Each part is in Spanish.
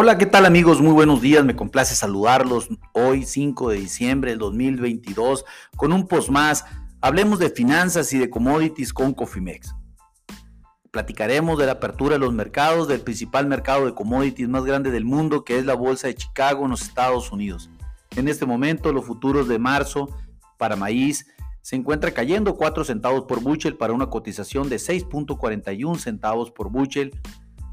Hola, ¿qué tal amigos? Muy buenos días, me complace saludarlos hoy 5 de diciembre del 2022 con un post más. Hablemos de finanzas y de commodities con Cofimex. Platicaremos de la apertura de los mercados del principal mercado de commodities más grande del mundo que es la Bolsa de Chicago en los Estados Unidos. En este momento los futuros de marzo para maíz se encuentra cayendo 4 centavos por bushel para una cotización de 6.41 centavos por bushel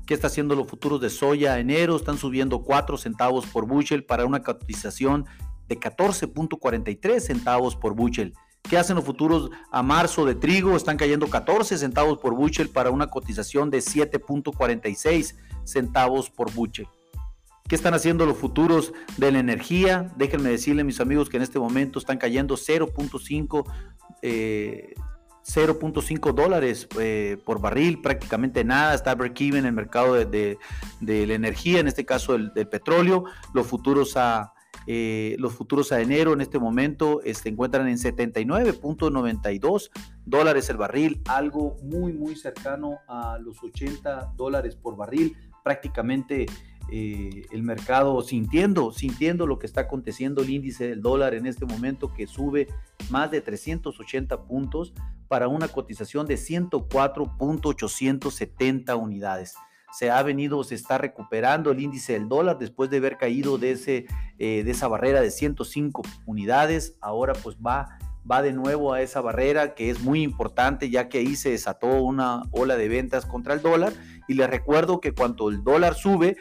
¿Qué está haciendo los futuros de soya? Enero están subiendo 4 centavos por bushel para una cotización de 14.43 centavos por bushel. ¿Qué hacen los futuros a marzo de trigo? Están cayendo 14 centavos por bushel para una cotización de 7.46 centavos por bushel. ¿Qué están haciendo los futuros de la energía? Déjenme decirle, mis amigos, que en este momento están cayendo 0.5 0.5 dólares eh, por barril, prácticamente nada, está break-even en el mercado de, la energía, en este caso del, petróleo, los futuros a... Eh, los futuros a enero en este momento se este, encuentran en 79.92 dólares el barril, algo muy muy cercano a los 80 dólares por barril, prácticamente eh, el mercado sintiendo, sintiendo lo que está aconteciendo, el índice del dólar en este momento que sube más de 380 puntos para una cotización de 104.870 unidades. Se ha venido, se está recuperando el índice del dólar después de haber caído de, ese, eh, de esa barrera de 105 unidades. Ahora pues va va de nuevo a esa barrera que es muy importante ya que ahí se desató una ola de ventas contra el dólar y les recuerdo que cuando el dólar sube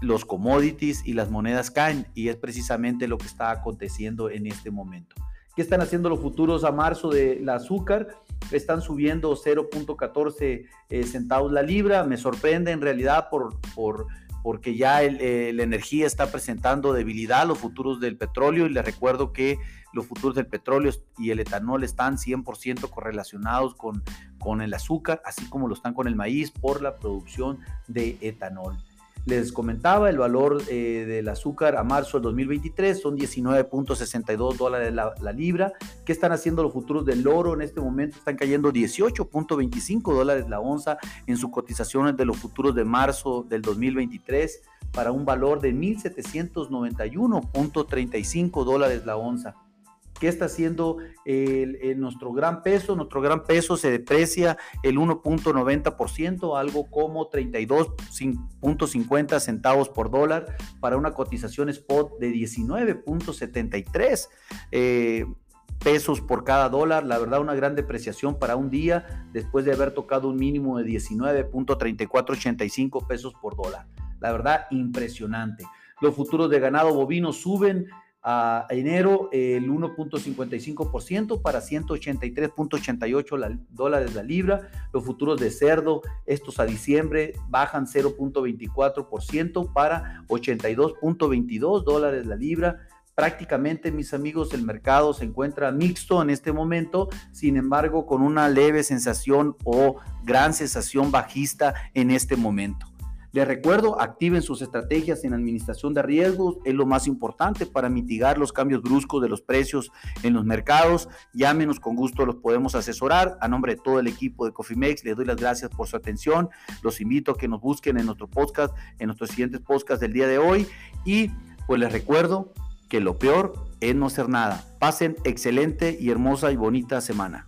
los commodities y las monedas caen y es precisamente lo que está aconteciendo en este momento. ¿Qué están haciendo los futuros a marzo del azúcar? Están subiendo 0.14 eh, centavos la libra. Me sorprende en realidad por, por porque ya eh, la energía está presentando debilidad, los futuros del petróleo, y les recuerdo que los futuros del petróleo y el etanol están 100% correlacionados con, con el azúcar, así como lo están con el maíz por la producción de etanol. Les comentaba el valor eh, del azúcar a marzo del 2023 son 19.62 dólares la, la, libra. ¿Qué están haciendo los futuros del oro en este momento? Están cayendo 18.25 dólares la onza en sus cotizaciones de los futuros de marzo del 2023 para un valor de 1.791.35 dólares la onza. ¿Qué está haciendo nuestro gran peso? Nuestro gran peso se deprecia el 1.90%, algo como 32.50 centavos por dólar para una cotización spot de 19.73. Eh, pesos por cada dólar, la verdad una gran depreciación para un día después de haber tocado un mínimo de 19.3485 pesos por dólar. La verdad impresionante. Los futuros de ganado bovino suben a enero el 1.55% para 183.88 dólares la libra. Los futuros de cerdo, estos a diciembre, bajan 0.24% para 82.22 dólares la libra. Prácticamente, mis amigos, el mercado se encuentra mixto en este momento, sin embargo, con una leve sensación o gran sensación bajista en este momento. Les recuerdo, activen sus estrategias en administración de riesgos, es lo más importante para mitigar los cambios bruscos de los precios en los mercados. Llámenos, con gusto los podemos asesorar. A nombre de todo el equipo de Cofimex, les doy las gracias por su atención. Los invito a que nos busquen en nuestro podcast, en nuestros siguientes podcasts del día de hoy. Y pues les recuerdo que lo peor es no hacer nada. Pasen excelente y hermosa y bonita semana.